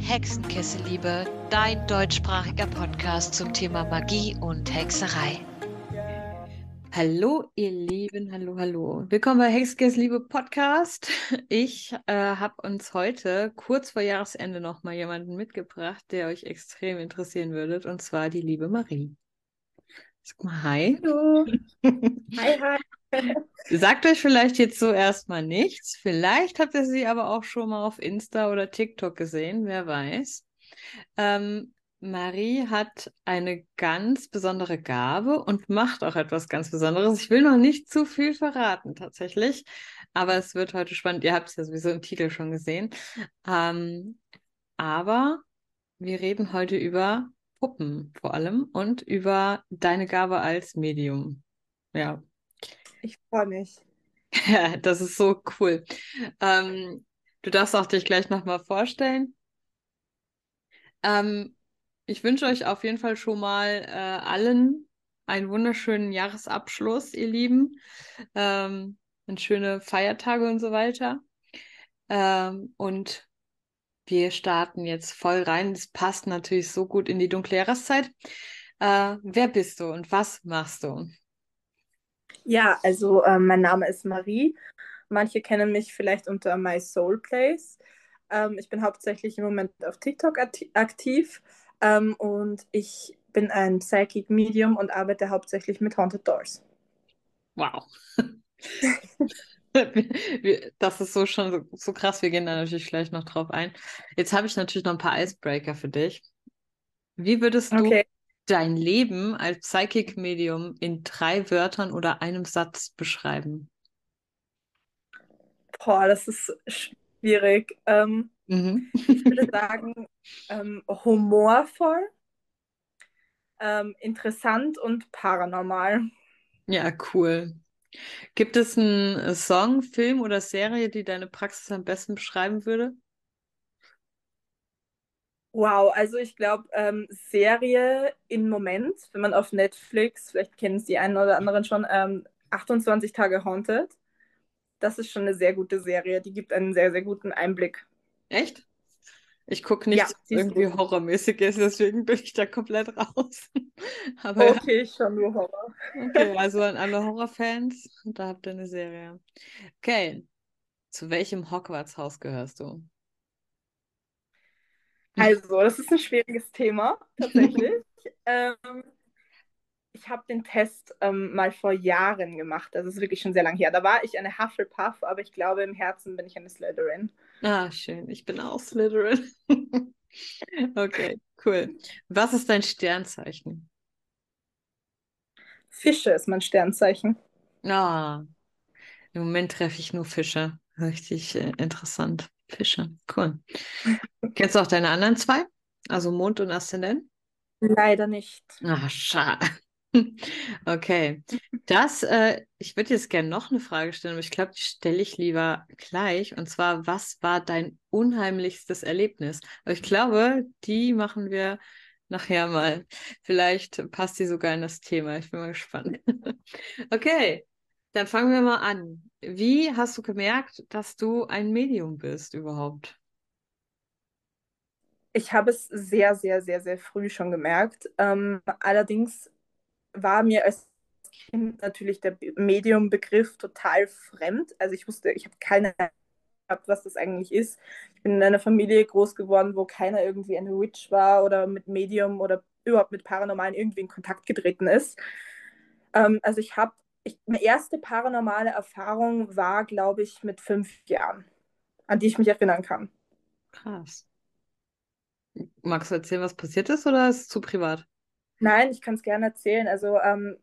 Hexenkessel-Liebe, dein deutschsprachiger Podcast zum Thema Magie und Hexerei. Hallo, ihr Lieben, hallo, hallo. Willkommen bei Hexenkessel-Liebe Podcast. Ich äh, habe uns heute kurz vor Jahresende noch mal jemanden mitgebracht, der euch extrem interessieren würde, und zwar die liebe Marie. Sag mal hi. Hallo. hi, hi. Sagt euch vielleicht jetzt so erstmal nichts. Vielleicht habt ihr sie aber auch schon mal auf Insta oder TikTok gesehen, wer weiß. Ähm, Marie hat eine ganz besondere Gabe und macht auch etwas ganz Besonderes. Ich will noch nicht zu viel verraten, tatsächlich, aber es wird heute spannend. Ihr habt es ja sowieso im Titel schon gesehen. Ähm, aber wir reden heute über Puppen vor allem und über deine Gabe als Medium. Ja, ich freue mich. Ja, das ist so cool. Ähm, du darfst auch dich gleich nochmal vorstellen. Ähm, ich wünsche euch auf jeden Fall schon mal äh, allen einen wunderschönen Jahresabschluss, ihr Lieben. Ähm, und schöne Feiertage und so weiter. Ähm, und wir starten jetzt voll rein. Das passt natürlich so gut in die dunkle Jahreszeit. Äh, wer bist du und was machst du? Ja, also äh, mein Name ist Marie. Manche kennen mich vielleicht unter My Soul Place. Ähm, ich bin hauptsächlich im Moment auf TikTok aktiv ähm, und ich bin ein Psychic Medium und arbeite hauptsächlich mit Haunted Doors. Wow. das ist so schon so, so, krass. Wir gehen da natürlich gleich noch drauf ein. Jetzt habe ich natürlich noch ein paar Icebreaker für dich. Wie würdest du okay dein Leben als Psychic Medium in drei Wörtern oder einem Satz beschreiben? Boah, das ist schwierig. Ähm, mhm. ich würde sagen, ähm, humorvoll, ähm, interessant und paranormal. Ja, cool. Gibt es einen Song, Film oder Serie, die deine Praxis am besten beschreiben würde? Wow, also ich glaube, ähm, Serie im Moment, wenn man auf Netflix, vielleicht kennen es die einen oder anderen schon, ähm, 28 Tage Haunted. Das ist schon eine sehr gute Serie. Die gibt einen sehr, sehr guten Einblick. Echt? Ich gucke nichts, ja, was irgendwie horrormäßig ist, deswegen bin ich da komplett raus. Aber okay, ja. schon nur Horror. Okay, also an alle Horrorfans, da habt ihr eine Serie. Okay, zu welchem Hogwarts-Haus gehörst du? Also, das ist ein schwieriges Thema, tatsächlich. ähm, ich habe den Test ähm, mal vor Jahren gemacht. Das ist wirklich schon sehr lange her. Da war ich eine Hufflepuff, aber ich glaube, im Herzen bin ich eine Slytherin. Ah, schön. Ich bin auch Slytherin. okay, cool. Was ist dein Sternzeichen? Fische ist mein Sternzeichen. Ah, im Moment treffe ich nur Fische. Richtig äh, interessant. Fische, cool. Kennst du auch deine anderen zwei? Also Mond und Aszendent? Leider nicht. Ach, schade. Okay, das, äh, ich würde jetzt gerne noch eine Frage stellen, aber ich glaube, die stelle ich lieber gleich. Und zwar, was war dein unheimlichstes Erlebnis? Aber ich glaube, die machen wir nachher mal. Vielleicht passt die sogar in das Thema. Ich bin mal gespannt. Okay, dann fangen wir mal an. Wie hast du gemerkt, dass du ein Medium bist überhaupt? Ich habe es sehr, sehr, sehr, sehr früh schon gemerkt. Ähm, allerdings war mir als Kind natürlich der Medium-Begriff total fremd. Also ich wusste, ich habe keine Ahnung, was das eigentlich ist. Ich bin in einer Familie groß geworden, wo keiner irgendwie eine Witch war oder mit Medium oder überhaupt mit Paranormalen irgendwie in Kontakt getreten ist. Ähm, also ich habe, meine erste paranormale Erfahrung war, glaube ich, mit fünf Jahren, an die ich mich erinnern kann. Krass. Magst du erzählen, was passiert ist oder ist es zu privat? Nein, ich kann es gerne erzählen. Also ähm,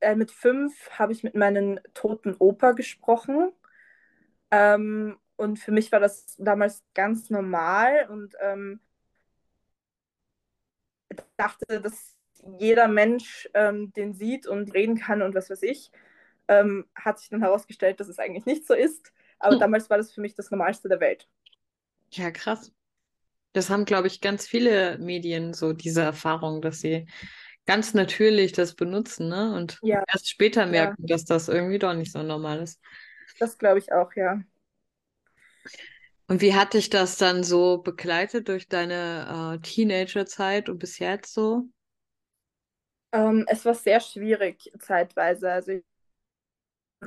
äh, mit fünf habe ich mit meinem toten Opa gesprochen. Ähm, und für mich war das damals ganz normal und ähm, ich dachte, dass jeder Mensch ähm, den sieht und reden kann und was weiß ich. Ähm, hat sich dann herausgestellt, dass es eigentlich nicht so ist. Aber hm. damals war das für mich das Normalste der Welt. Ja, krass. Das haben, glaube ich, ganz viele Medien so diese Erfahrung, dass sie ganz natürlich das benutzen, ne? Und ja. erst später merken, ja. dass das irgendwie doch nicht so normal ist. Das glaube ich auch, ja. Und wie hat dich das dann so begleitet durch deine äh, Teenagerzeit und bis jetzt so? Ähm, es war sehr schwierig zeitweise. Also ich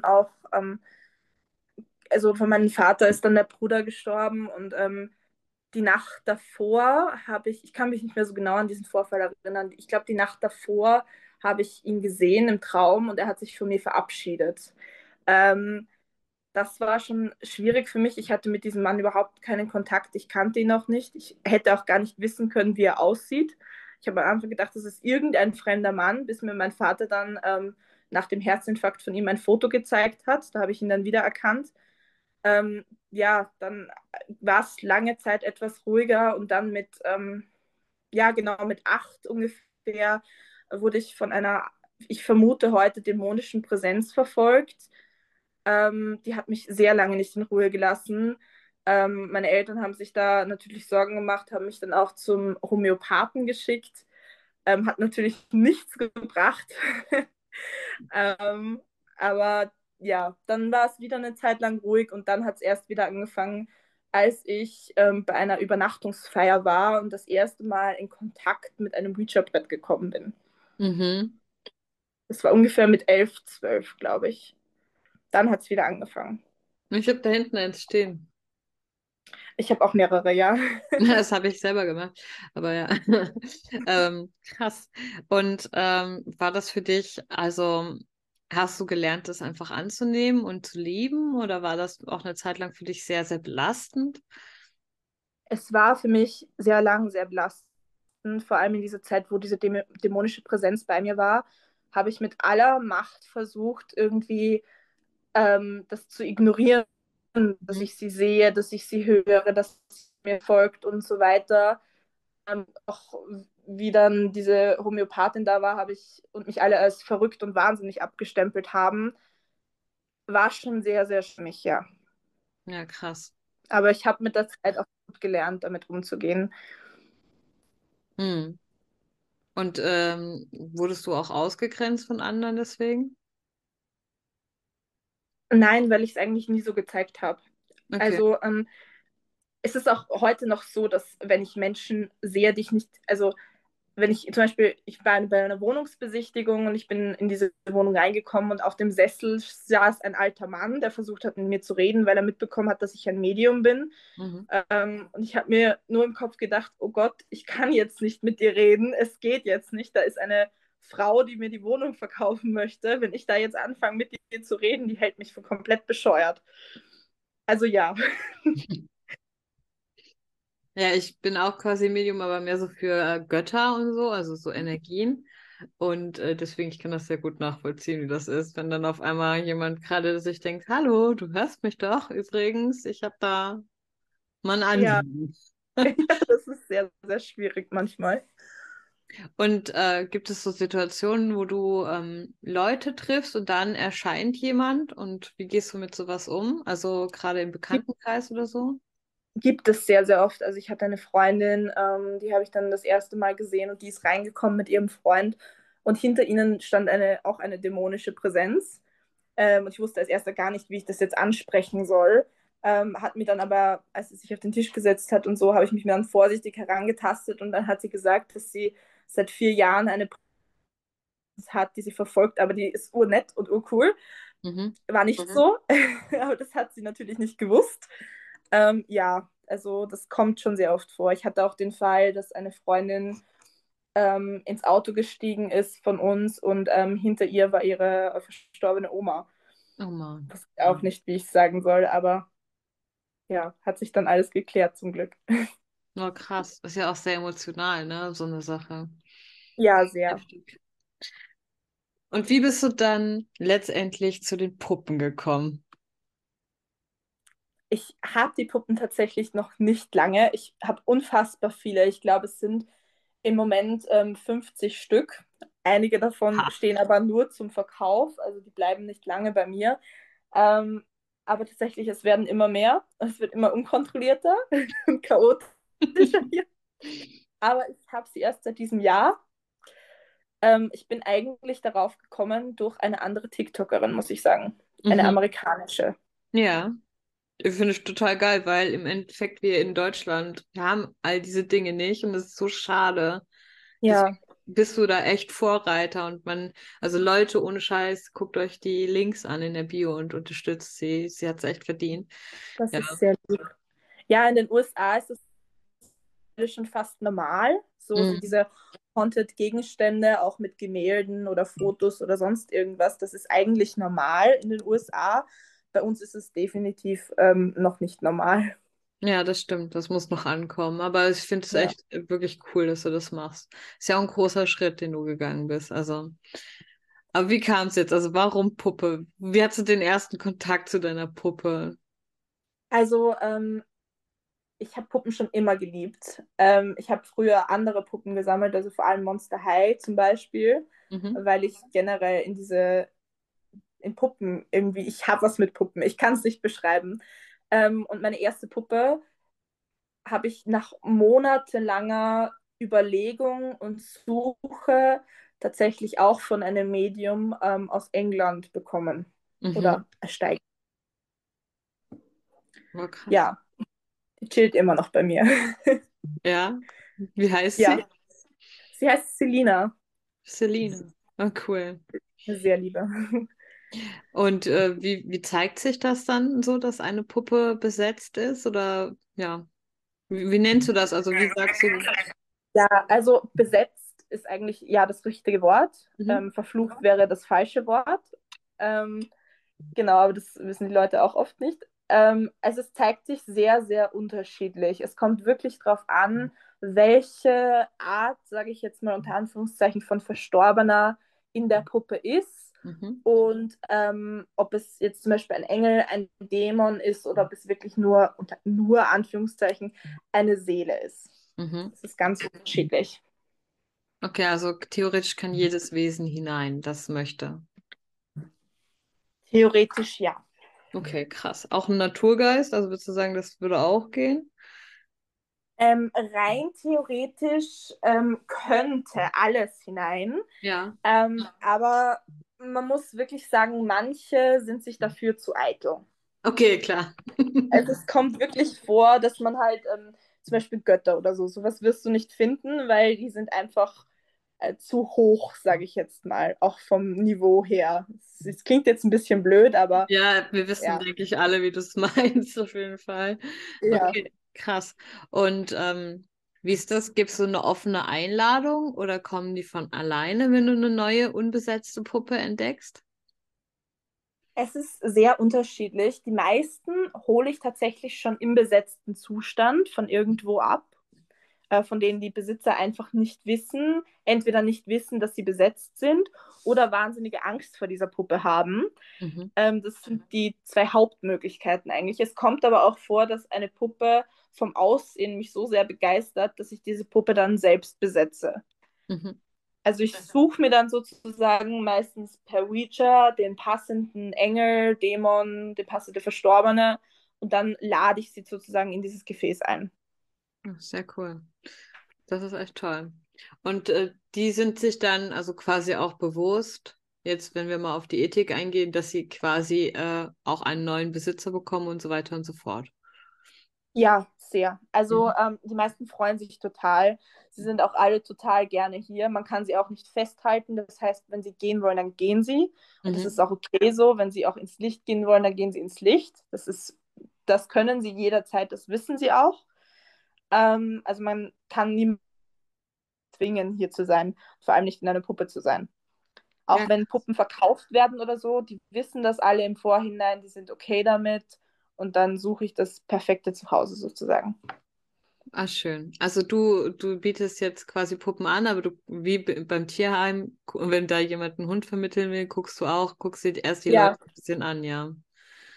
auch, ähm, also von meinem Vater ist dann der Bruder gestorben und ähm, die Nacht davor habe ich, ich kann mich nicht mehr so genau an diesen Vorfall erinnern. Ich glaube, die Nacht davor habe ich ihn gesehen im Traum und er hat sich von mir verabschiedet. Ähm, das war schon schwierig für mich. Ich hatte mit diesem Mann überhaupt keinen Kontakt. Ich kannte ihn auch nicht. Ich hätte auch gar nicht wissen können, wie er aussieht. Ich habe am Anfang gedacht, das ist irgendein fremder Mann, bis mir mein Vater dann ähm, nach dem Herzinfarkt von ihm ein Foto gezeigt hat. Da habe ich ihn dann wieder erkannt. Ähm, ja, dann war es lange Zeit etwas ruhiger und dann mit, ähm, ja, genau, mit acht ungefähr wurde ich von einer, ich vermute heute, dämonischen Präsenz verfolgt ähm, die hat mich sehr lange nicht in Ruhe gelassen. Ähm, meine Eltern haben sich da natürlich Sorgen gemacht, haben mich dann auch zum Homöopathen geschickt. Ähm, hat natürlich nichts gebracht. ähm, aber ja, dann war es wieder eine Zeit lang ruhig und dann hat es erst wieder angefangen, als ich ähm, bei einer Übernachtungsfeier war und das erste Mal in Kontakt mit einem Ouija-Brett gekommen bin. Mhm. Das war ungefähr mit elf, zwölf, glaube ich dann hat es wieder angefangen. Ich habe da hinten eins stehen. Ich habe auch mehrere, ja. Das habe ich selber gemacht. Aber ja, ähm, krass. Und ähm, war das für dich, also hast du gelernt, das einfach anzunehmen und zu lieben? Oder war das auch eine Zeit lang für dich sehr, sehr belastend? Es war für mich sehr lang sehr belastend. Vor allem in dieser Zeit, wo diese dämonische Präsenz bei mir war, habe ich mit aller Macht versucht, irgendwie ähm, das zu ignorieren, dass mhm. ich sie sehe, dass ich sie höre, dass sie mir folgt und so weiter. Ähm, auch wie dann diese Homöopathin da war, habe ich und mich alle als verrückt und wahnsinnig abgestempelt haben, war schon sehr, sehr schwierig, ja. Ja, krass. Aber ich habe mit der Zeit auch gut gelernt, damit umzugehen. Hm. Und ähm, wurdest du auch ausgegrenzt von anderen deswegen? Nein, weil ich es eigentlich nie so gezeigt habe. Okay. Also ähm, es ist auch heute noch so, dass wenn ich Menschen sehe, die ich nicht, also wenn ich zum Beispiel, ich war bei einer Wohnungsbesichtigung und ich bin in diese Wohnung reingekommen und auf dem Sessel saß ein alter Mann, der versucht hat, mit mir zu reden, weil er mitbekommen hat, dass ich ein Medium bin. Mhm. Ähm, und ich habe mir nur im Kopf gedacht, oh Gott, ich kann jetzt nicht mit dir reden, es geht jetzt nicht, da ist eine Frau, die mir die Wohnung verkaufen möchte, wenn ich da jetzt anfange, mit ihr zu reden, die hält mich für komplett bescheuert. Also ja. Ja, ich bin auch quasi Medium, aber mehr so für äh, Götter und so, also so Energien. Und äh, deswegen, ich kann das sehr gut nachvollziehen, wie das ist, wenn dann auf einmal jemand gerade sich denkt, hallo, du hörst mich doch übrigens, ich habe da mal ein Anliegen. Ja. ja, das ist sehr, sehr schwierig manchmal. Und äh, gibt es so Situationen, wo du ähm, Leute triffst und dann erscheint jemand und wie gehst du mit sowas um? Also gerade im Bekanntenkreis oder so? Gibt es sehr, sehr oft. Also ich hatte eine Freundin, ähm, die habe ich dann das erste Mal gesehen und die ist reingekommen mit ihrem Freund und hinter ihnen stand eine, auch eine dämonische Präsenz. Ähm, und ich wusste als erster gar nicht, wie ich das jetzt ansprechen soll. Ähm, hat mir dann aber, als sie sich auf den Tisch gesetzt hat und so, habe ich mich mir dann vorsichtig herangetastet und dann hat sie gesagt, dass sie seit vier Jahren eine Präsenz hat, die sie verfolgt, aber die ist urnett und urcool. Mhm. War nicht mhm. so, aber das hat sie natürlich nicht gewusst. Ähm, ja, also das kommt schon sehr oft vor. Ich hatte auch den Fall, dass eine Freundin ähm, ins Auto gestiegen ist von uns und ähm, hinter ihr war ihre verstorbene Oma. Oh Mann. Das ist auch nicht, wie ich sagen soll, aber ja, hat sich dann alles geklärt zum Glück. Oh, krass. Ist ja auch sehr emotional, ne? So eine Sache. Ja, sehr. Und wie bist du dann letztendlich zu den Puppen gekommen? Ich habe die Puppen tatsächlich noch nicht lange. Ich habe unfassbar viele. Ich glaube, es sind im Moment ähm, 50 Stück. Einige davon ha. stehen aber nur zum Verkauf, also die bleiben nicht lange bei mir. Ähm, aber tatsächlich, es werden immer mehr. Es wird immer unkontrollierter und chaotischer Aber ich habe sie erst seit diesem Jahr. Ähm, ich bin eigentlich darauf gekommen durch eine andere TikTokerin, muss ich sagen. Eine mhm. amerikanische. Ja. Ich finde es total geil, weil im Endeffekt wir in Deutschland, wir haben all diese Dinge nicht und das ist so schade. Ja, Deswegen bist du da echt Vorreiter und man, also Leute ohne Scheiß, guckt euch die Links an in der Bio und unterstützt sie. Sie hat es echt verdient. das Ja. ist sehr lieb. Ja, in den USA ist das schon fast normal, so, so Mhm. diese Haunted-Gegenstände, auch mit Gemälden oder Fotos oder sonst irgendwas, das ist eigentlich normal in den USA. Bei uns ist es definitiv ähm, noch nicht normal. Ja, das stimmt, das muss noch ankommen. Aber ich finde es Ja. echt äh, wirklich cool, dass du das machst. Ist ja auch ein großer Schritt, den du gegangen bist. Also, aber wie kam es jetzt? Also, warum Puppe? Wie hattest du den ersten Kontakt zu deiner Puppe? Also, ähm, ich habe Puppen schon immer geliebt. Ähm, ich habe früher andere Puppen gesammelt, also vor allem Monster High zum Beispiel, Mhm. weil ich generell in diese, in Puppen irgendwie, ich habe was mit Puppen, ich kann es nicht beschreiben. Ähm, und meine erste Puppe habe ich nach monatelanger Überlegung und Suche tatsächlich auch von einem Medium ähm, aus England bekommen Mhm. oder ersteigert. Oh. Ja, die chillt immer noch bei mir. Ja? Wie heißt Ja. sie? Sie heißt Selina. Selina. Oh, cool. Sehr liebe. Und äh, wie, wie zeigt sich das dann so, dass eine Puppe besetzt ist? Oder ja, wie, wie nennst du das? Also wie sagst du? Ja, also besetzt ist eigentlich ja das richtige Wort. Mhm. Ähm, verflucht wäre das falsche Wort. Ähm, genau, aber das wissen die Leute auch oft nicht. Ähm, also es zeigt sich sehr, sehr unterschiedlich. Es kommt wirklich darauf an, welche Art, sage ich jetzt mal unter Anführungszeichen, von Verstorbener in der Puppe ist. Mhm. Und ähm, ob es jetzt zum Beispiel ein Engel, ein Dämon ist oder ob es wirklich nur, unter nur Anführungszeichen, eine Seele ist. Mhm. Das ist ganz unterschiedlich. Okay, also theoretisch kann jedes Wesen hinein, das möchte. Theoretisch ja. Okay, krass. Auch ein Naturgeist, also würdest du sagen, das würde auch gehen? Ähm, rein theoretisch ähm, könnte alles hinein, Ja. ähm, aber man muss wirklich sagen, manche sind sich dafür zu eitel. Okay, klar. Also es kommt wirklich vor, dass man halt ähm, zum Beispiel Götter oder so, sowas wirst du nicht finden, weil die sind einfach äh, zu hoch, sage ich jetzt mal, auch vom Niveau her. Es, klingt jetzt ein bisschen blöd, aber Ja, wir wissen, Ja. denke ich, alle, wie du es meinst, auf jeden Fall. ja. Okay, krass. Und ähm, wie ist das? Gibt es so eine offene Einladung oder kommen die von alleine, wenn du eine neue, unbesetzte Puppe entdeckst? Es ist sehr unterschiedlich. Die meisten hole ich tatsächlich schon im besetzten Zustand von irgendwo ab, äh, von denen die Besitzer einfach nicht wissen, entweder nicht wissen, dass sie besetzt sind oder wahnsinnige Angst vor dieser Puppe haben. Mhm. Ähm, das sind die zwei Hauptmöglichkeiten eigentlich. Es kommt aber auch vor, dass eine Puppe vom Aussehen mich so sehr begeistert, dass ich diese Puppe dann selbst besetze. Mhm. Also ich suche mir dann sozusagen meistens per Ouija den passenden Engel, Dämon, den passende Verstorbene und dann lade ich sie sozusagen in dieses Gefäß ein. Sehr cool. Das ist echt toll. Und äh, die sind sich dann also quasi auch bewusst, jetzt wenn wir mal auf die Ethik eingehen, dass sie quasi äh, auch einen neuen Besitzer bekommen und so weiter und so fort. Ja, sehr. Also Mhm. ähm, die meisten freuen sich total. Sie sind auch alle total gerne hier. Man kann sie auch nicht festhalten. Das heißt, wenn sie gehen wollen, dann gehen sie. Und das Mhm. ist auch okay so. Wenn sie auch ins Licht gehen wollen, dann gehen sie ins Licht. Das ist, das können sie jederzeit, das wissen sie auch. Ähm, also man kann niemanden zwingen, hier zu sein, vor allem nicht in einer Puppe zu sein. Auch Ja. wenn Puppen verkauft werden oder so, die wissen das alle im Vorhinein, die sind okay damit und dann suche ich das perfekte Zuhause sozusagen. Ah, schön. Also du, du bietest jetzt quasi Puppen an, aber du, wie beim Tierheim, wenn da jemand einen Hund vermitteln will, guckst du auch, guckst dir erst die Ja. Leute ein bisschen an, ja.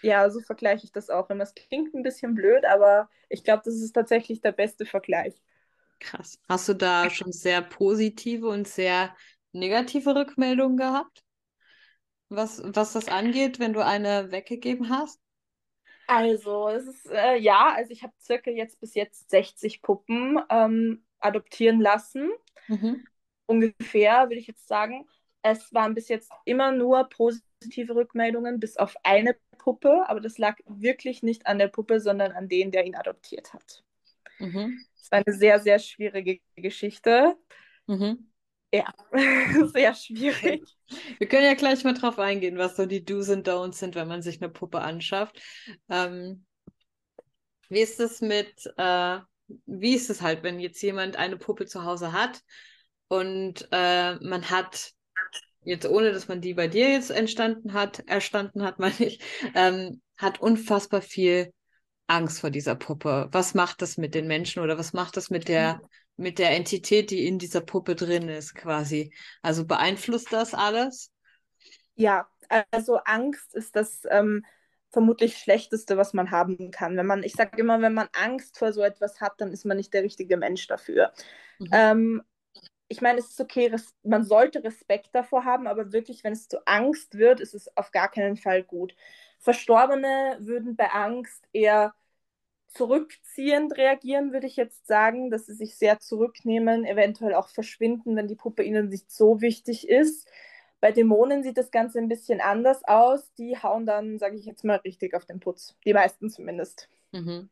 Ja, so vergleiche ich das auch immer. Es klingt ein bisschen blöd, aber ich glaube, das ist tatsächlich der beste Vergleich. Krass. Hast du da schon sehr positive und sehr negative Rückmeldungen gehabt? Was, was das angeht, wenn du eine weggegeben hast? Also, es ist, äh, ja, also ich habe circa jetzt bis jetzt 60 Puppen ähm, adoptieren lassen. Mhm. Ungefähr, würde ich jetzt sagen. Es waren bis jetzt immer nur positive Rückmeldungen, bis auf eine Puppe, aber das lag wirklich nicht an der Puppe, sondern an den, der ihn adoptiert hat. Mhm. Das war eine sehr, sehr schwierige Geschichte. Mhm. Ja, sehr schwierig. Wir können ja gleich mal drauf eingehen, was so die Do's und Don'ts sind, wenn man sich eine Puppe anschafft. Ähm, wie ist es mit, äh, wie ist es halt, wenn jetzt jemand eine Puppe zu Hause hat und äh, man hat jetzt ohne, dass man die bei dir jetzt entstanden hat, erstanden hat, meine ich, ähm, hat unfassbar viel Angst vor dieser Puppe. Was macht das mit den Menschen oder was macht das mit der mit der Entität, die in dieser Puppe drin ist, quasi? Also beeinflusst das alles? Ja, also Angst ist das ähm, vermutlich Schlechteste, was man haben kann. Wenn man, ich sage immer, wenn man Angst vor so etwas hat, dann ist man nicht der richtige Mensch dafür. Mhm. Ähm, ich meine, es ist okay, man sollte Respekt davor haben, aber wirklich, wenn es zu Angst wird, ist es auf gar keinen Fall gut. Verstorbene würden bei Angst eher zurückziehend reagieren, würde ich jetzt sagen, dass sie sich sehr zurücknehmen, eventuell auch verschwinden, wenn die Puppe ihnen nicht so wichtig ist. Bei Dämonen sieht das Ganze ein bisschen anders aus. Die hauen dann, sage ich jetzt mal, richtig auf den Putz. Die meisten zumindest. Mhm.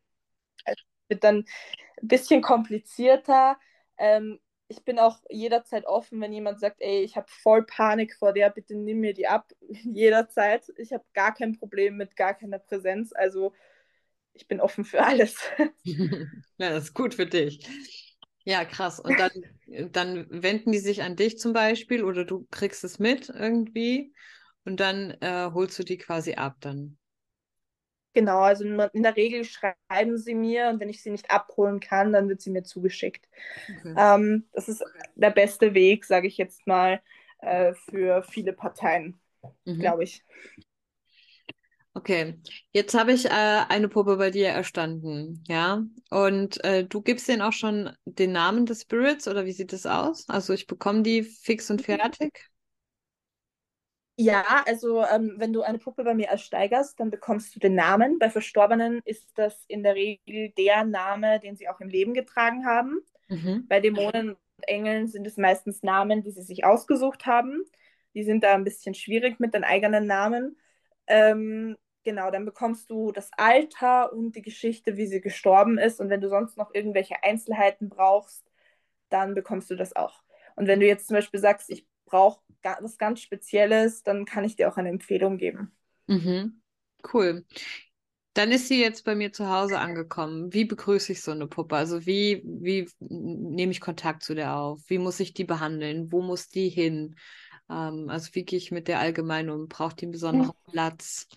Es wird dann ein bisschen komplizierter. Ähm, ich bin auch jederzeit offen, wenn jemand sagt, ey, ich habe voll Panik vor der, bitte nimm mir die ab. jederzeit. Ich habe gar kein Problem mit gar keiner Präsenz. Also ich bin offen für alles. ja, das ist gut für dich. Ja, krass. Und dann, dann wenden die sich an dich zum Beispiel oder du kriegst es mit irgendwie und dann äh, holst du die quasi ab dann. Genau, also in der Regel schreiben sie mir und wenn ich sie nicht abholen kann, dann wird sie mir zugeschickt. Okay. Ähm, das ist der beste Weg, sage ich jetzt mal, äh, für viele Parteien, mhm. glaube ich. Okay, jetzt habe ich äh, eine Puppe bei dir erstanden, ja. Und äh, du gibst denen auch schon den Namen des Spirits oder wie sieht das aus? Also ich bekomme die fix und mhm. fertig? Ja, also ähm, wenn du eine Puppe bei mir ersteigerst, dann bekommst du den Namen. Bei Verstorbenen ist das in der Regel der Name, den sie auch im Leben getragen haben. Mhm. Bei Dämonen und Engeln sind es meistens Namen, die sie sich ausgesucht haben. Die sind da ein bisschen schwierig mit den eigenen Namen. Ähm, genau, dann bekommst du das Alter und die Geschichte, wie sie gestorben ist. Und wenn du sonst noch irgendwelche Einzelheiten brauchst, dann bekommst du das auch. Und wenn du jetzt zum Beispiel sagst, ich brauche was ganz Spezielles, dann kann ich dir auch eine Empfehlung geben. Mhm. Cool. Dann ist sie jetzt bei mir zu Hause angekommen. Wie begrüße ich so eine Puppe? Also wie, wie nehme ich Kontakt zu der auf? Wie muss ich die behandeln? Wo muss die hin? Ähm, also wie gehe ich mit der allgemein um? Braucht die einen besonderen mhm. Platz?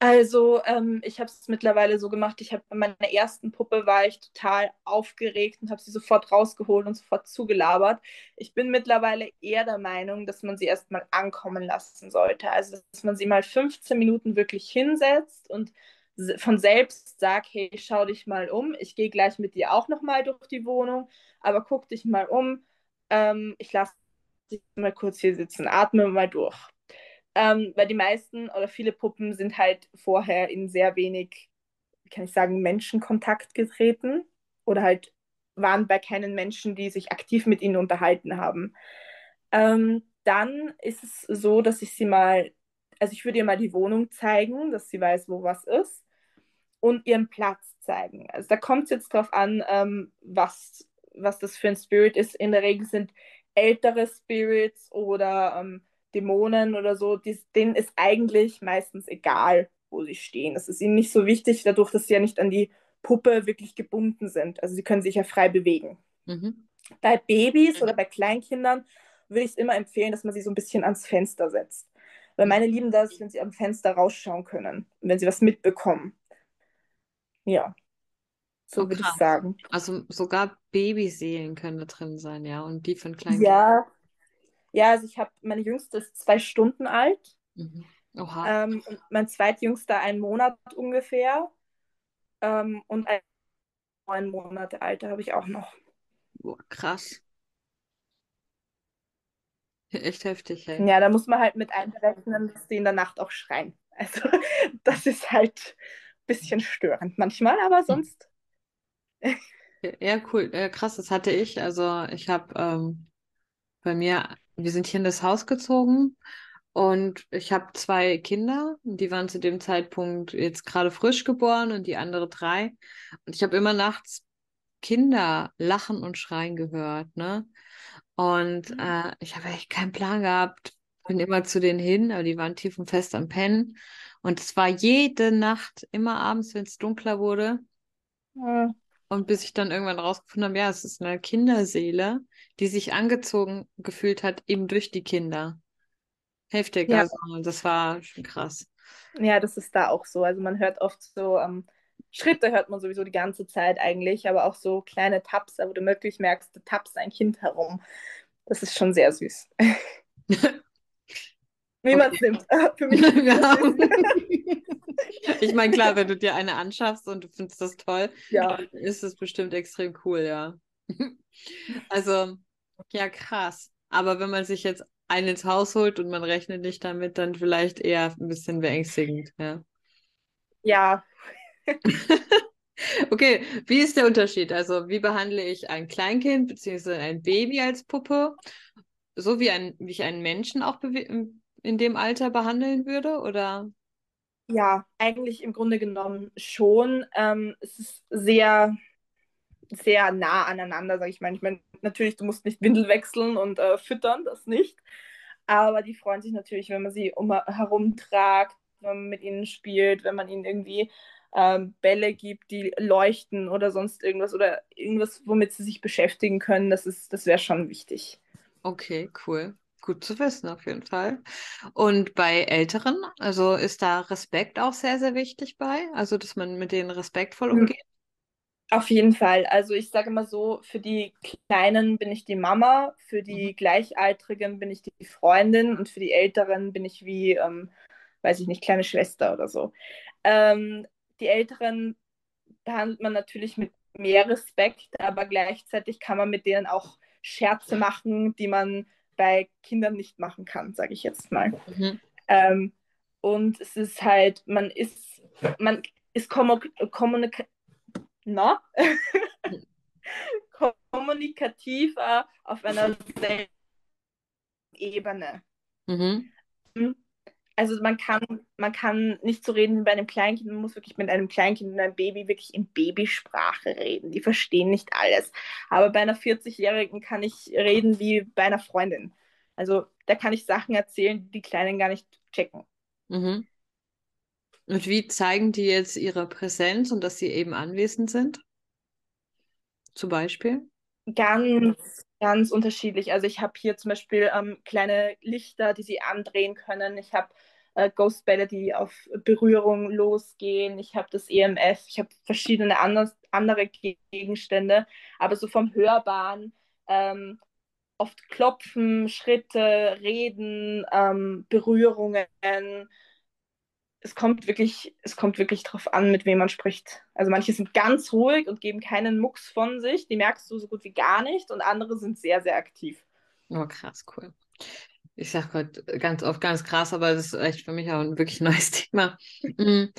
Also ähm, ich habe es mittlerweile so gemacht, ich habe bei meiner ersten Puppe war ich total aufgeregt und habe sie sofort rausgeholt und sofort zugelabert. Ich bin mittlerweile eher der Meinung, dass man sie erstmal ankommen lassen sollte. Also dass man sie mal 15 Minuten wirklich hinsetzt und von selbst sagt, hey, schau dich mal um. Ich gehe gleich mit dir auch nochmal durch die Wohnung, aber guck dich mal um. Ähm, ich lasse dich mal kurz hier sitzen, atme mal durch. Ähm, weil die meisten oder viele Puppen sind halt vorher in sehr wenig, wie kann ich sagen, Menschenkontakt getreten oder halt waren bei keinen Menschen, die sich aktiv mit ihnen unterhalten haben. Ähm, dann ist es so, dass ich sie mal, also ich würde ihr mal die Wohnung zeigen, dass sie weiß, wo was ist und ihren Platz zeigen. Also da kommt es jetzt drauf an, ähm, was, was das für ein Spirit ist. In der Regel sind ältere Spirits oder ähm, Dämonen oder so, die, denen ist eigentlich meistens egal, wo sie stehen. Es ist ihnen nicht so wichtig, dadurch, dass sie ja nicht an die Puppe wirklich gebunden sind. Also sie können sich ja frei bewegen. Mhm. Bei Babys oder bei Kleinkindern würde ich es immer empfehlen, dass man sie so ein bisschen ans Fenster setzt. Weil meine lieben das, wenn sie am Fenster rausschauen können und wenn sie was mitbekommen. Ja, so oh, würde ich sagen. Also sogar Babyseelen können da drin sein, ja, und die von kleinen Ja, ja, also ich habe, meine Jüngste ist zwei Stunden alt. Mhm. Oha. Ähm, und mein zweitjüngster einen Monat ungefähr. Ähm, und ein neun Monate alter habe ich auch noch. Boah, krass. Echt heftig, ey. Ja, da muss man halt mit einberechnen, dass die in der Nacht auch schreien. Also, das ist halt ein bisschen störend manchmal, aber sonst. Ja, cool. Ja, krass, das hatte ich. Also, ich habe ähm, bei mir wir sind hier in das Haus gezogen Und ich habe zwei Kinder, die waren zu dem Zeitpunkt jetzt gerade frisch geboren und die andere drei. Und ich habe immer nachts Kinder lachen und schreien gehört, ne? Und Mhm. äh, ich habe echt keinen Plan gehabt, bin immer zu denen hin, aber die waren tief und fest am Pennen. Und es war jede Nacht, immer abends, wenn es dunkler wurde. Ja. Und bis ich dann irgendwann rausgefunden habe, ja, es ist eine Kinderseele, die sich angezogen gefühlt hat, eben durch die Kinder. Heftig, Ja. also das war schon krass. Ja, das ist da auch so. Also man hört oft so ähm, Schritte hört man sowieso die ganze Zeit eigentlich, aber auch so kleine Taps, wo du wirklich merkst, du tappst ein Kind herum. Das ist schon sehr süß. Wie man es nimmt. Für mich Ich meine, klar, wenn du dir eine anschaffst und du findest das toll, Ja. dann ist es bestimmt extrem cool, ja. Also, ja, krass. Aber wenn man sich jetzt einen ins Haus holt und man rechnet nicht damit, dann vielleicht eher ein bisschen beängstigend, ja. Ja, Okay, wie ist der Unterschied? Also, wie behandle ich ein Kleinkind bzw. ein Baby als Puppe? So wie ein, wie ich einen Menschen auch in dem Alter behandeln würde, oder? Ja, eigentlich im Grunde genommen schon. Ähm, es ist sehr, sehr nah aneinander, sage ich mal. Ich meine, natürlich, du musst nicht Windel wechseln und äh, füttern, das nicht. Aber die freuen sich natürlich, wenn man sie um herumtragt, wenn man mit ihnen spielt, wenn man ihnen irgendwie ähm, Bälle gibt, die leuchten oder sonst irgendwas oder irgendwas, womit sie sich beschäftigen können. Das ist, das wäre schon wichtig. Okay, cool. Gut zu wissen, auf jeden Fall. Und bei Älteren, also ist da Respekt auch sehr, sehr wichtig bei? Also, dass man mit denen respektvoll Mhm. umgeht? Auf jeden Fall. Also ich sage immer so, für die Kleinen bin ich die Mama, für die Mhm. Gleichaltrigen bin ich die Freundin und für die Älteren bin ich wie, ähm, weiß ich nicht, kleine Schwester oder so. Ähm, die Älteren behandelt man natürlich mit mehr Respekt, aber gleichzeitig kann man mit denen auch Scherze machen, die man bei Kindern nicht machen kann, sage ich jetzt mal. Mhm. Ähm, und es ist halt, man ist, man ist kommu kommunika na? kommunikativer auf einer selben Ebene. Mhm. Also man kann, man kann nicht so reden wie bei einem Kleinkind, man muss wirklich mit einem Kleinkind und einem Baby wirklich in Babysprache reden. Die verstehen nicht alles. Aber bei einer 40-Jährigen kann ich reden wie bei einer Freundin. Also da kann ich Sachen erzählen, die die Kleinen gar nicht checken. Mhm. Und wie zeigen die jetzt ihre Präsenz und dass sie eben anwesend sind? Zum Beispiel? Ganz, ganz unterschiedlich. Also ich habe hier zum Beispiel ähm, kleine Lichter, die sie andrehen können. Ich habe äh, Ghostbälle, die auf Berührung losgehen. Ich habe das EMF. Ich habe verschiedene anders, andere Gegenstände. Aber so vom Hörbaren ähm, oft Klopfen, Schritte, Reden, ähm, Berührungen. Es kommt wirklich, es kommt wirklich drauf an, mit wem man spricht. Also manche sind ganz ruhig und geben keinen Mucks von sich, die merkst du so gut wie gar nicht, und andere sind sehr, sehr aktiv. Oh, krass, cool. Ich sage gerade ganz oft ganz krass, aber das ist echt für mich auch ein wirklich neues Thema. Mhm.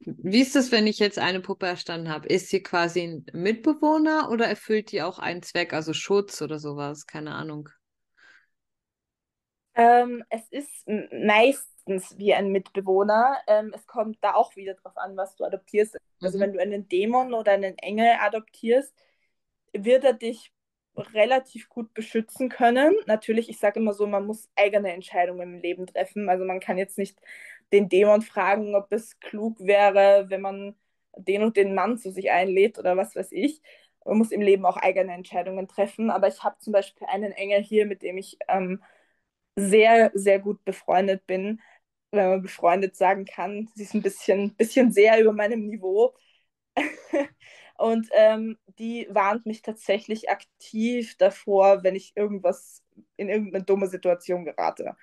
Wie ist es, wenn ich jetzt eine Puppe erstanden habe? Ist sie quasi ein Mitbewohner oder erfüllt die auch einen Zweck, also Schutz oder sowas? Keine Ahnung. Ähm, es ist meistens wie ein Mitbewohner. Ähm, es kommt da auch wieder drauf an, was du adoptierst. Also Mhm. wenn du einen Dämon oder einen Engel adoptierst, wird er dich relativ gut beschützen können. Natürlich, ich sage immer so, man muss eigene Entscheidungen im Leben treffen. Also man kann jetzt nicht den Dämon fragen, ob es klug wäre, wenn man den und den Mann zu sich einlädt oder was weiß ich. Man muss im Leben auch eigene Entscheidungen treffen. Aber ich habe zum Beispiel einen Engel hier, mit dem ich ähm, sehr, sehr gut befreundet bin, wenn man befreundet sagen kann. Sie ist ein bisschen, bisschen sehr über meinem Niveau. Und ähm, die warnt mich tatsächlich aktiv davor, wenn ich irgendwas in irgendeine dumme Situation gerate.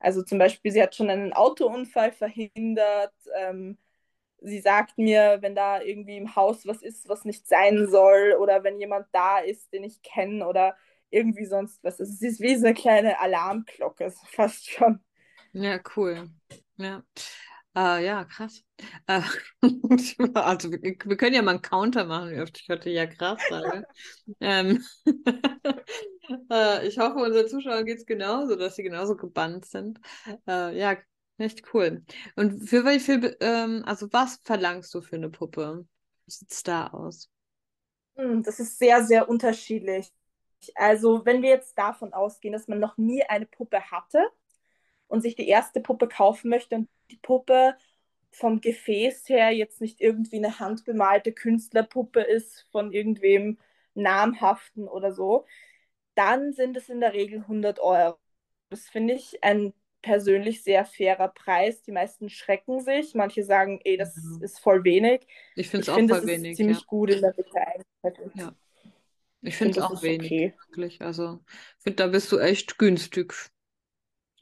Also zum Beispiel, sie hat schon einen Autounfall verhindert. Ähm, sie sagt mir, wenn da irgendwie im Haus was ist, was nicht sein soll, oder wenn jemand da ist, den ich kenne, oder irgendwie sonst was. Also sie ist wie so eine kleine Alarmglocke, fast schon. Ja, cool. Ja. Äh, ja, krass. Äh, also wir, wir, können ja mal einen Counter machen, wie oft ich heute ja krass sage. ähm, äh, ich hoffe, unseren Zuschauern geht es genauso, dass sie genauso gebannt sind. Äh, ja, echt cool. Und für viel, ähm, also was verlangst du für eine Puppe? Wie sieht es da aus? Hm, das ist sehr, sehr unterschiedlich. Also, wenn wir jetzt davon ausgehen, dass man noch nie eine Puppe hatte und sich die erste Puppe kaufen möchte und die Puppe vom Gefäß her jetzt nicht irgendwie eine handbemalte Künstlerpuppe ist von irgendwem namhaften oder so, dann sind es in der Regel 100 Euro. Das finde ich ein persönlich sehr fairer Preis. Die meisten schrecken sich. Manche sagen, ey, das ja. ist voll wenig. Ich finde es auch find, voll wenig. Ziemlich ja. gut in der Mitte eingeteilt. Ja. Ich finde es auch wenig, okay. wirklich. Also, ich finde, da bist du echt günstig.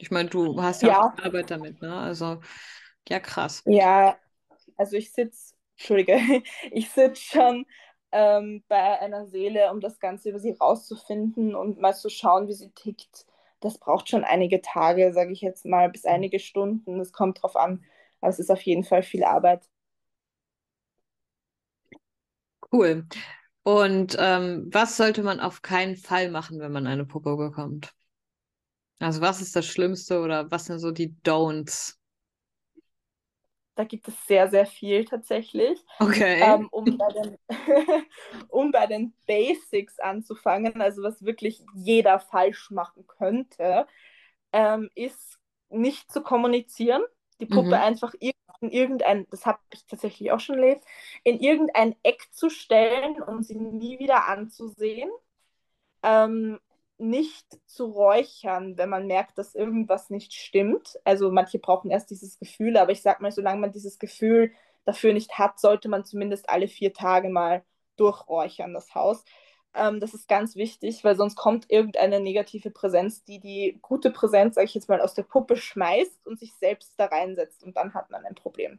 Ich meine, du hast ja, ja. auch Arbeit damit, ne? Also, ja, krass. Ja, also ich sitze, Entschuldige, ich sitze schon ähm, bei einer Seele, um das Ganze über sie rauszufinden und mal zu schauen, wie sie tickt. Das braucht schon einige Tage, sage ich jetzt mal, bis einige Stunden. Es kommt drauf an. Aber es ist auf jeden Fall viel Arbeit. Cool. Und ähm, was sollte man auf keinen Fall machen, wenn man eine Puppe bekommt? Also was ist das Schlimmste oder was sind so die Don'ts? Da gibt es sehr, sehr viel tatsächlich. Okay. Ähm, um, bei den, um bei den Basics anzufangen, also was wirklich jeder falsch machen könnte, ähm, ist nicht zu kommunizieren. Die Puppe mhm. einfach in irgendein, das habe ich tatsächlich auch schon erlebt, in irgendein Eck zu stellen und sie nie wieder anzusehen. Ähm, nicht zu räuchern, wenn man merkt, dass irgendwas nicht stimmt. Also manche brauchen erst dieses Gefühl, aber ich sag mal, solange man dieses Gefühl dafür nicht hat, sollte man zumindest alle vier Tage mal durchräuchern, das Haus. Ähm, das ist ganz wichtig, weil sonst kommt irgendeine negative Präsenz, die die gute Präsenz, sage ich jetzt mal, aus der Puppe schmeißt und sich selbst da reinsetzt und dann hat man ein Problem. Mhm.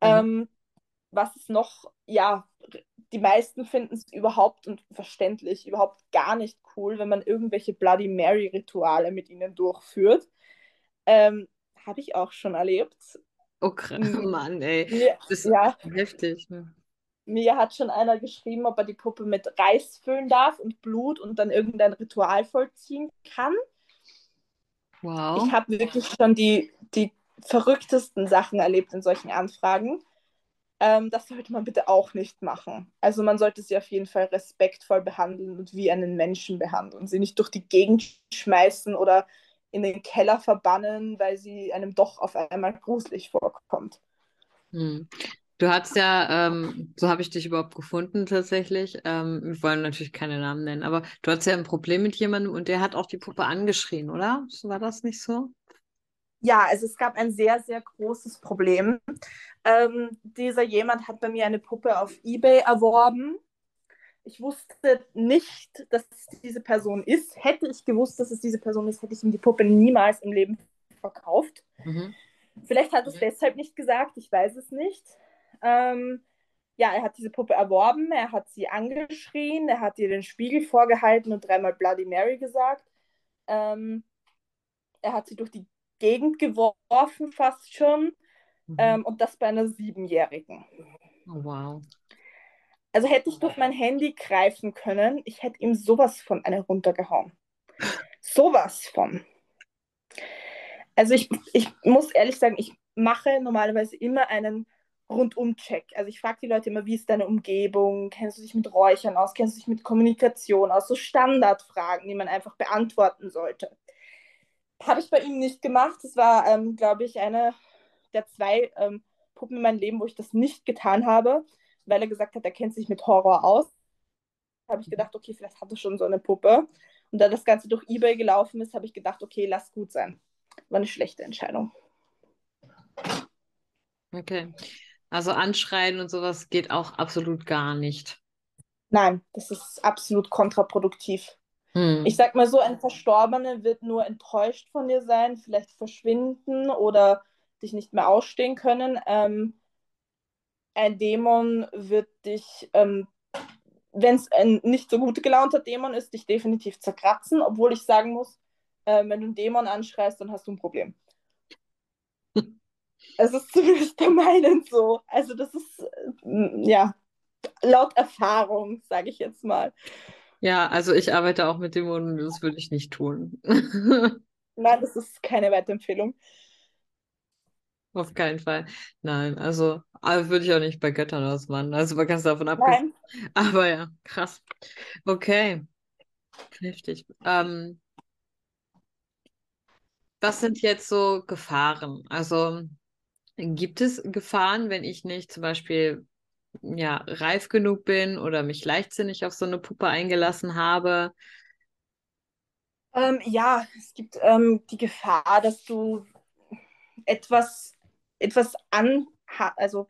Ähm, was ist noch? Ja, die meisten finden es überhaupt und verständlich überhaupt gar nicht cool, wenn man irgendwelche Bloody Mary-Rituale mit ihnen durchführt. Ähm, Habe ich auch schon erlebt. Oh, krass, Mann, ey. Mir, das ist ja, heftig. Ne? Mir hat schon einer geschrieben, ob er die Puppe mit Reis füllen darf und Blut und dann irgendein Ritual vollziehen kann. Wow. Ich habe wirklich schon die, die verrücktesten Sachen erlebt in solchen Anfragen. Ähm, das sollte man bitte auch nicht machen. Also man sollte sie auf jeden Fall respektvoll behandeln und wie einen Menschen behandeln. Sie nicht durch die Gegend schmeißen oder in den Keller verbannen, weil sie einem doch auf einmal gruselig vorkommt. Hm. Du hast ja, ähm, so habe ich dich überhaupt gefunden tatsächlich. Ähm, wir wollen natürlich keine Namen nennen, aber du hattest ja ein Problem mit jemandem und der hat auch die Puppe angeschrien, oder? War das nicht so? Ja, also es gab ein sehr, sehr großes Problem. Ähm, dieser jemand hat bei mir eine Puppe auf eBay erworben. Ich wusste nicht, dass es diese Person ist. Hätte ich gewusst, dass es diese Person ist, hätte ich ihm die Puppe niemals im Leben verkauft. Mhm. Vielleicht hat er es mhm. deshalb nicht gesagt, ich weiß es nicht. Ähm, ja, er hat diese Puppe erworben, er hat sie angeschrien, er hat ihr den Spiegel vorgehalten und dreimal Bloody Mary gesagt. Ähm, er hat sie durch die Gegend geworfen, fast schon. Mhm. Ähm, und das bei einer Siebenjährigen. Oh, wow. Also hätte ich durch mein Handy greifen können, ich hätte ihm sowas von eine runtergehauen. Sowas von. Also ich, ich muss ehrlich sagen, ich mache normalerweise immer einen Rundum-Check. Also ich frage die Leute immer, wie ist deine Umgebung? Kennst du dich mit Räuchern aus? Kennst du dich mit Kommunikation aus? So Standardfragen, die man einfach beantworten sollte. Habe ich bei ihm nicht gemacht. Das war, ähm, glaube ich, eine der zwei ähm, Puppen in meinem Leben, wo ich das nicht getan habe, weil er gesagt hat, er kennt sich mit Horror aus. Habe ich gedacht, okay, vielleicht hat er schon so eine Puppe. Und da das Ganze durch Ebay gelaufen ist, habe ich gedacht, okay, lass gut sein. War eine schlechte Entscheidung. Okay. Also anschreien und sowas geht auch absolut gar nicht. Nein, das ist absolut kontraproduktiv. Hm. Ich sag mal so, ein Verstorbener wird nur enttäuscht von dir sein, vielleicht verschwinden oder dich nicht mehr ausstehen können. Ähm, ein Dämon wird dich, ähm, wenn es ein nicht so gut gelaunter Dämon ist, dich definitiv zerkratzen, obwohl ich sagen muss, äh, wenn du einen Dämon anschreist, dann hast du ein Problem. Es ist zumindest bei meinen so. Also das ist, äh, ja, laut Erfahrung, sage ich jetzt mal. Ja, also ich arbeite auch mit Dämonen, das würde ich nicht tun. Nein, das ist keine Weiterempfehlung. Auf keinen Fall. Nein, also, aber würde ich auch nicht bei Göttern ausmachen. Also man kann es davon abgesehen. Aber ja, krass. Okay. Heftig. Ähm, was sind jetzt so Gefahren? Also gibt es Gefahren, wenn ich nicht zum Beispiel ja, reif genug bin oder mich leichtsinnig auf so eine Puppe eingelassen habe? Ähm, ja, es gibt ähm, die Gefahr, dass du etwas, etwas an, also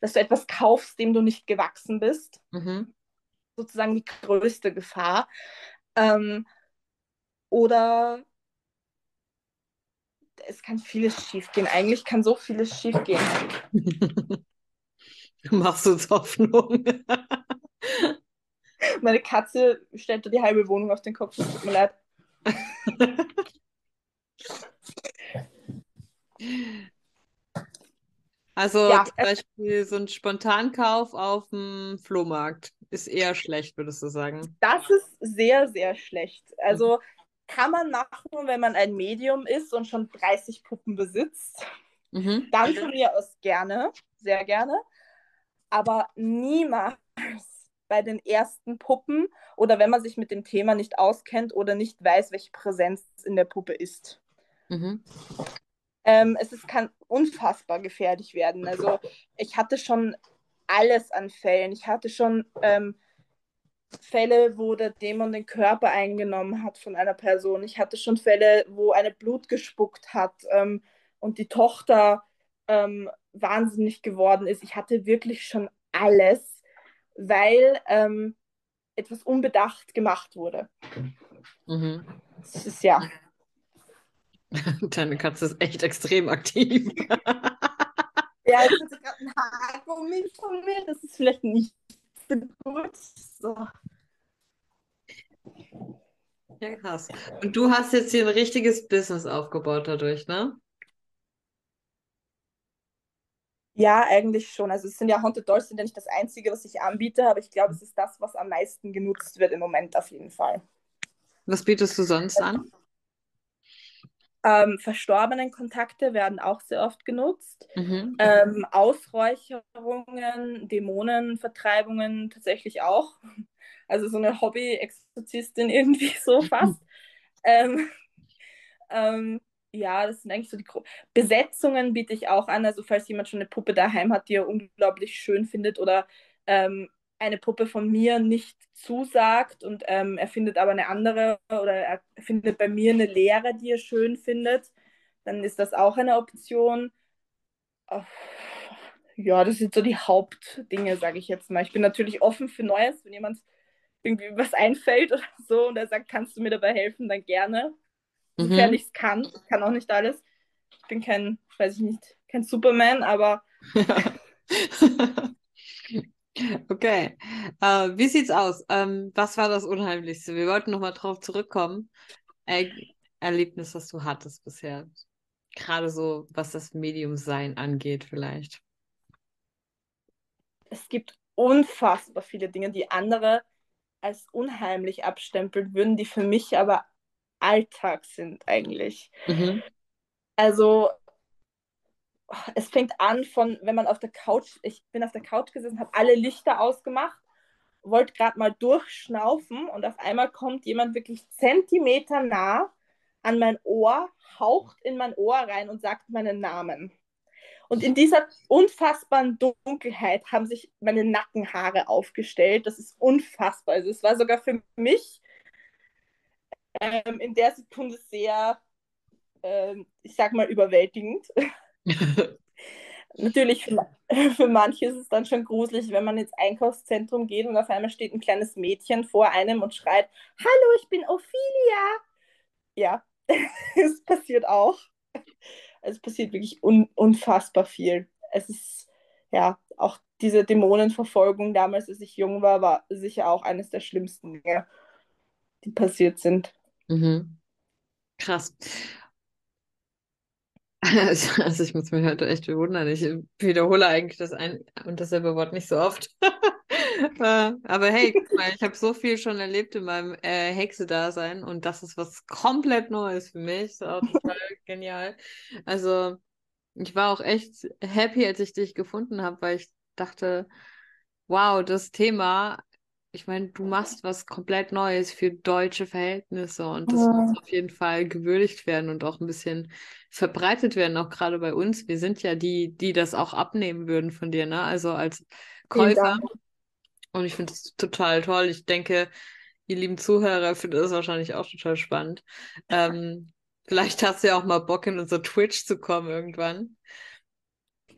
dass du etwas kaufst, dem du nicht gewachsen bist. Mhm. Sozusagen die größte Gefahr. Ähm, oder es kann vieles schiefgehen. Eigentlich kann so vieles schiefgehen. Du machst uns Hoffnung. Meine Katze stellt die halbe Wohnung auf den Kopf. Es tut mir leid. Also Ja, zum es- Beispiel so ein Spontankauf auf dem Flohmarkt ist eher schlecht, würdest du sagen. Das ist sehr, sehr schlecht. Also kann man machen, wenn man ein Medium ist und schon 30 Puppen besitzt. Mhm. Dann von mir aus gerne, sehr gerne. Aber niemals bei den ersten Puppen oder wenn man sich mit dem Thema nicht auskennt oder nicht weiß, welche Präsenz in der Puppe ist. Mhm. Ähm, es ist, kann unfassbar gefährlich werden. Also ich hatte schon alles an Fällen. Ich hatte schon ähm, Fälle, wo der Dämon den Körper eingenommen hat von einer Person. Ich hatte schon Fälle, wo eine Blut gespuckt hat ähm, und die Tochter ähm, wahnsinnig geworden ist. Ich hatte wirklich schon alles, weil ähm, etwas unbedacht gemacht wurde. Mhm. Das ist ja. Deine Katze ist echt extrem aktiv. Ja, jetzt hat sie gerade ein Haargummi von mir. Das ist vielleicht nicht so gut. So. Ja, krass. Und du hast jetzt hier ein richtiges Business aufgebaut dadurch, ne? Ja, eigentlich schon. Also es sind ja Haunted Dolls sind ja nicht das Einzige, was ich anbiete, aber ich glaube, es ist das, was am meisten genutzt wird im Moment auf jeden Fall. Was bietest du sonst an? Ähm, verstorbenen Kontakte werden auch sehr oft genutzt. Mhm. Ähm, Ausräucherungen, Dämonenvertreibungen tatsächlich auch. Also so eine Hobby-Exorzistin irgendwie so fast. ähm, ähm, ja, das sind eigentlich so die Gro Besetzungen biete ich auch an. Also falls jemand schon eine Puppe daheim hat, die er unglaublich schön findet oder ähm, eine Puppe von mir nicht zusagt und ähm, er findet aber eine andere oder er findet bei mir eine leere, die er schön findet, dann ist das auch eine Option. Ach, Ja, das sind so die Hauptdinge, sage ich jetzt mal. Ich bin natürlich offen für Neues, wenn jemand irgendwie was einfällt oder so und er sagt, kannst du mir dabei helfen, dann gerne. Sofern Mhm. ich es kann. Ich kann auch nicht alles. Ich bin kein, weiß ich nicht, kein Superman, aber Okay. Äh, wie sieht's aus? Ähm, was war das Unheimlichste? Wir wollten nochmal drauf zurückkommen. Er Erlebnis, das du hattest bisher. Gerade so, was das Mediumsein angeht, vielleicht. es gibt unfassbar viele Dinge, die andere als unheimlich abstempeln würden, die für mich aber Alltag sind eigentlich. Mhm. Also es fängt an von, wenn man auf der Couch, ich bin auf der Couch gesessen, habe alle Lichter ausgemacht, wollte gerade mal durchschnaufen und auf einmal kommt jemand wirklich Zentimeter nah an mein Ohr, haucht in mein Ohr rein und sagt meinen Namen. Und in dieser unfassbaren Dunkelheit haben sich meine Nackenhaare aufgestellt. Das ist unfassbar. Also es war sogar für mich ähm, in der Sekunde sehr, ähm, ich sag mal, überwältigend. Natürlich, für, für manche ist es dann schon gruselig, wenn man ins Einkaufszentrum geht und auf einmal steht ein kleines Mädchen vor einem und schreit, Hallo, ich bin Ophelia. Ja, es passiert auch. Es passiert wirklich un unfassbar viel. Es ist, ja, auch diese Dämonenverfolgung damals, als ich jung war, war sicher auch eines der schlimmsten Dinge, die passiert sind. Mhm. Krass. Also, also ich muss mich heute echt bewundern. Ich wiederhole eigentlich das ein und dasselbe Wort nicht so oft. Äh, aber hey, ich habe so viel schon erlebt in meinem äh, Hexe-Dasein und das ist was komplett Neues für mich. Ist auch total genial. Also ich war auch echt happy, als ich dich gefunden habe, weil ich dachte, wow, das Thema ich meine, du machst was komplett Neues für deutsche Verhältnisse und das Ja. muss auf jeden Fall gewürdigt werden und auch ein bisschen verbreitet werden, auch gerade bei uns. Wir sind ja die, die das auch abnehmen würden von dir, ne? Also als Käufer. Und ich finde das total toll. Ich denke, ihr lieben Zuhörer findet das wahrscheinlich auch total spannend. Ähm, vielleicht hast du ja auch mal Bock, in unser Twitch zu kommen irgendwann.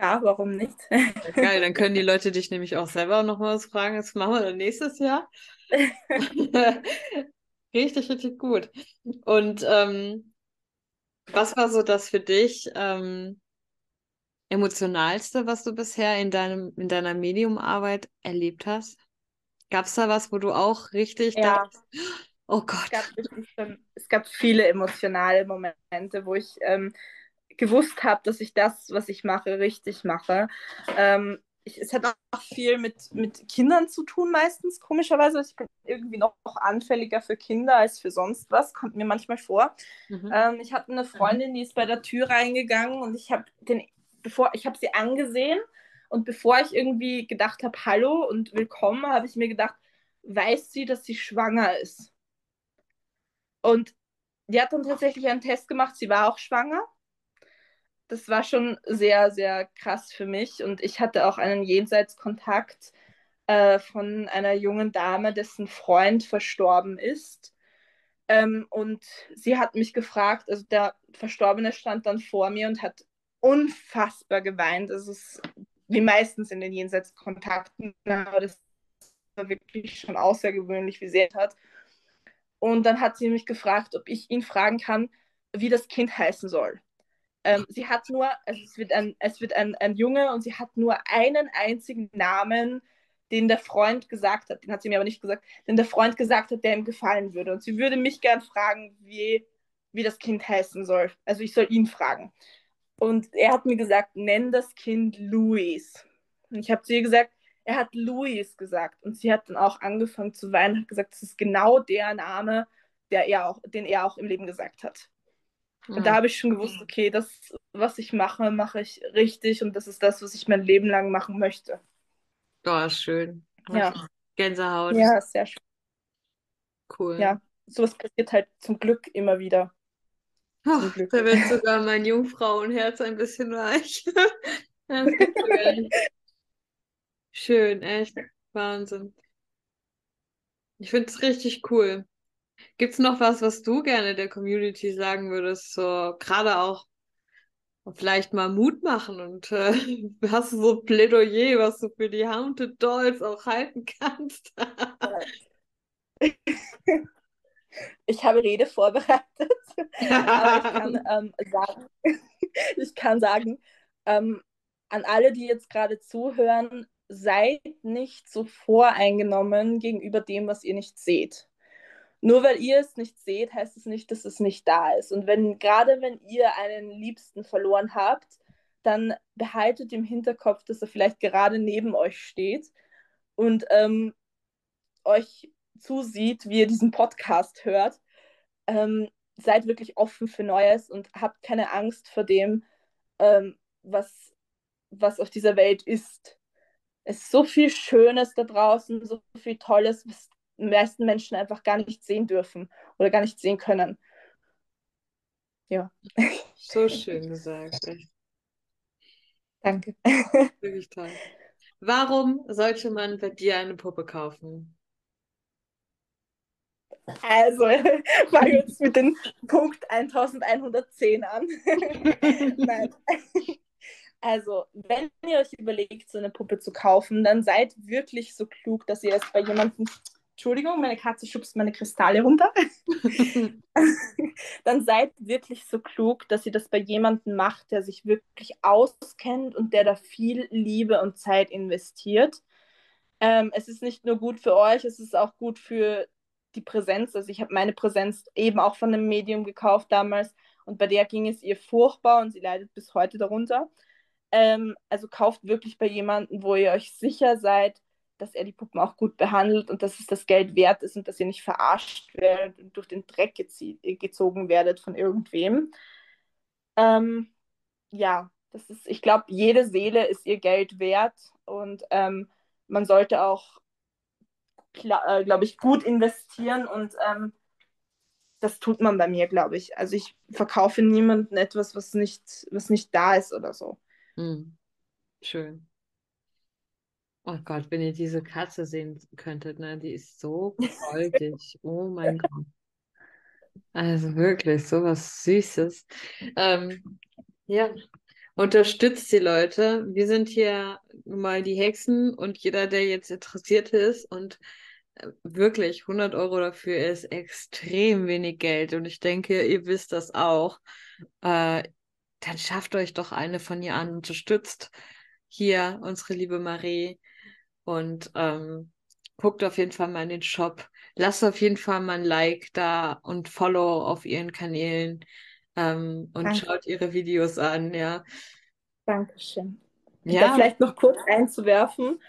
Ja, warum nicht? Ja, geil, dann können die Leute dich nämlich auch selber noch mal was fragen. Das machen wir dann nächstes Jahr. Richtig, richtig gut. Und ähm, was war so das für dich ähm, emotionalste, was du bisher in deinem, in deiner Mediumarbeit erlebt hast? Gab es da was, wo du auch richtig Ja. dachtest, oh Es Gott, gab wirklich schon, es gab viele emotionale Momente, wo ich ähm, gewusst habe, dass ich das, was ich mache, richtig mache. Ähm, ich, es hat auch viel mit, mit Kindern zu tun, meistens, komischerweise. Ich bin irgendwie noch anfälliger für Kinder als für sonst was, kommt mir manchmal vor. Mhm. Ähm, ich hatte eine Freundin, die ist bei der Tür reingegangen und ich habe den, bevor ich habe sie angesehen und bevor ich irgendwie gedacht habe, hallo und willkommen, habe ich mir gedacht, weiß sie, dass sie schwanger ist? Und die hat dann tatsächlich einen Test gemacht, sie war auch schwanger. Das war schon sehr, sehr krass für mich. Und ich hatte auch einen Jenseitskontakt äh, von einer jungen Dame, dessen Freund verstorben ist. Ähm, und sie hat mich gefragt, also der Verstorbene stand dann vor mir und hat unfassbar geweint. Es ist wie meistens in den Jenseitskontakten, aber das war wirklich schon außergewöhnlich, wie sehr es hat. Und dann hat sie mich gefragt, ob ich ihn fragen kann, wie das Kind heißen soll. Ähm, sie hat nur, also es wird, ein, es wird ein, ein Junge und sie hat nur einen einzigen Namen, den der Freund gesagt hat, den hat sie mir aber nicht gesagt, den der Freund gesagt hat, der ihm gefallen würde. Und sie würde mich gern fragen, wie, wie das Kind heißen soll. Also ich soll ihn fragen. Und er hat mir gesagt, nenn das Kind Louis. Und ich habe zu ihr gesagt, er hat Louis gesagt. Und sie hat dann auch angefangen zu weinen, hat gesagt, das ist genau der Name, der er auch, den er auch im Leben gesagt hat. Und da habe ich schon gewusst, okay, das, was ich mache, mache ich richtig und das ist das, was ich mein Leben lang machen möchte. Oh, schön. Ja. Gänsehaut. Ja, sehr schön. Cool. Ja, sowas passiert halt zum Glück immer wieder. Oh, Zum Glück. da wird sogar mein Jungfrauenherz ein bisschen weich. Ist. Schön, echt. Wahnsinn. Ich finde es richtig cool. Gibt es noch was, was du gerne der Community sagen würdest? So gerade auch vielleicht mal Mut machen und äh, hast du so ein Plädoyer, was du für die Haunted Dolls auch halten kannst? Ich habe Rede vorbereitet, aber ich kann ähm, sagen, ich kann sagen, ähm, an alle, die jetzt gerade zuhören, seid nicht so voreingenommen gegenüber dem, was ihr nicht seht. Nur weil ihr es nicht seht, heißt es nicht, dass es nicht da ist. Und wenn gerade wenn ihr einen Liebsten verloren habt, dann behaltet im Hinterkopf, dass er vielleicht gerade neben euch steht und ähm, euch zusieht, wie ihr diesen Podcast hört. Ähm, seid wirklich offen für Neues und habt keine Angst vor dem, ähm, was, was auf dieser Welt ist. Es ist so viel Schönes da draußen, so viel Tolles, was meisten Menschen einfach gar nicht sehen dürfen oder gar nicht sehen können. Ja. So schön gesagt, echt. Danke. Wirklich toll. Warum sollte man bei dir eine Puppe kaufen? Also, fangen wir jetzt mit dem Punkt 1110 an. Nein. Also, wenn ihr euch überlegt, so eine Puppe zu kaufen, dann seid wirklich so klug, dass ihr es bei jemandem. Entschuldigung, meine Katze schubst meine Kristalle runter. dann seid wirklich so klug, dass ihr das bei jemandem macht, der sich wirklich auskennt und der da viel Liebe und Zeit investiert. Ähm, es ist nicht nur gut für euch, es ist auch gut für die Präsenz. Also ich habe meine Präsenz eben auch von einem Medium gekauft damals und bei der ging es ihr furchtbar und sie leidet bis heute darunter. Ähm, also kauft wirklich bei jemandem, wo ihr euch sicher seid, dass er die Puppen auch gut behandelt und dass es das Geld wert ist und dass ihr nicht verarscht werdet und durch den Dreck gezogen werdet von irgendwem. Ähm, ja, das ist, ich glaube, jede Seele ist ihr Geld wert und ähm, man sollte auch, äh, glaube ich, gut investieren und ähm, das tut man bei mir, glaube ich. Also ich verkaufe niemandem etwas, was nicht, was nicht da ist oder so. Hm. Schön. Oh Gott, wenn ihr diese Katze sehen könntet, ne? Die ist so goldig. Oh mein Gott. Also wirklich, so was Süßes. Ähm, ja, unterstützt die Leute. Wir sind hier mal die Hexen und jeder, der jetzt interessiert ist und äh, wirklich 100 Euro dafür ist extrem wenig Geld und ich denke, ihr wisst das auch. Äh, dann schafft euch doch eine von ihr an, unterstützt hier unsere liebe Marie und ähm, guckt auf jeden Fall mal in den Shop. Lasst auf jeden Fall mal ein Like da und Follow auf ihren Kanälen ähm, und Danke. schaut ihre Videos an, ja. Dankeschön. Ja. Da vielleicht noch kurz einzuwerfen.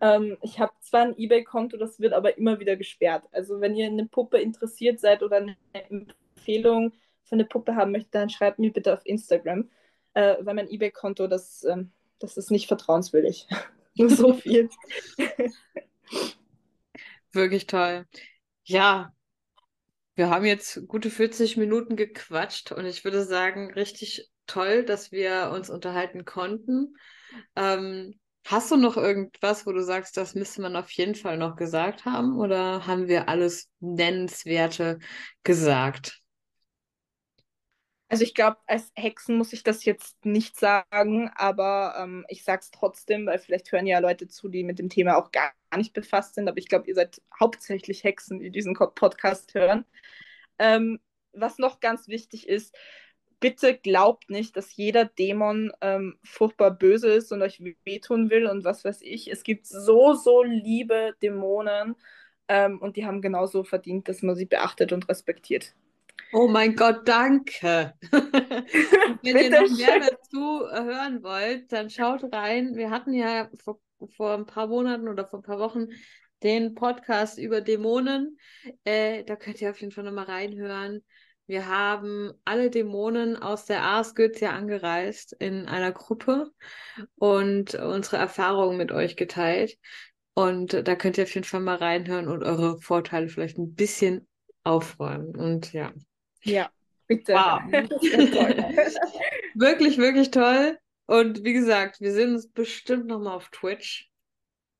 Ähm, ich habe zwar ein eBay-Konto, das wird aber immer wieder gesperrt. Also wenn ihr eine Puppe interessiert seid oder eine Empfehlung für eine Puppe haben möchtet, dann schreibt mir bitte auf Instagram, äh, weil mein eBay-Konto, das, ähm, das ist nicht vertrauenswürdig. So viel. Wirklich toll. Ja, wir haben jetzt gute 40 Minuten gequatscht und ich würde sagen, richtig toll, dass wir uns unterhalten konnten. Ähm, hast du noch irgendwas, wo du sagst, das müsste man auf jeden Fall noch gesagt haben oder haben wir alles Nennenswerte gesagt? Also ich glaube, als Hexen muss ich das jetzt nicht sagen, aber ähm, ich sage es trotzdem, weil vielleicht hören ja Leute zu, die mit dem Thema auch gar nicht befasst sind. Aber ich glaube, ihr seid hauptsächlich Hexen, die diesen Podcast hören. Ähm, was noch ganz wichtig ist, bitte glaubt nicht, dass jeder Dämon ähm, furchtbar böse ist und euch wehtun will und was weiß ich. Es gibt so, so liebe Dämonen ähm, und die haben genauso verdient, dass man sie beachtet und respektiert. Oh mein Gott, danke. wenn ihr noch mehr dazu hören wollt, dann schaut rein. Wir hatten ja vor, vor ein paar Monaten oder vor ein paar Wochen den Podcast über Dämonen. Äh, da könnt ihr auf jeden Fall nochmal reinhören. Wir haben alle Dämonen aus der ja angereist in einer Gruppe und unsere Erfahrungen mit euch geteilt. Und da könnt ihr auf jeden Fall mal reinhören und eure Vorteile vielleicht ein bisschen aufräumen. Und ja. Ja, bitte. Wow. wirklich, wirklich toll. Und wie gesagt, wir sehen uns bestimmt nochmal auf Twitch.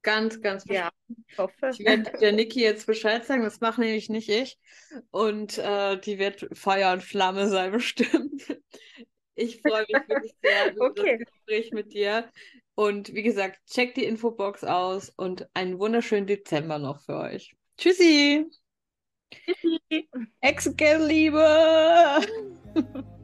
Ganz, ganz bestimmt. Ja, ich hoffe. Ich werde der Niki jetzt Bescheid sagen, das mache nämlich nicht ich. Und äh, die wird Feuer und Flamme sein, bestimmt. Ich freue mich wirklich sehr über okay. das Gespräch mit dir. Und wie gesagt, checkt die Infobox aus und einen wunderschönen Dezember noch für euch. Tschüssi! Executive Liebe!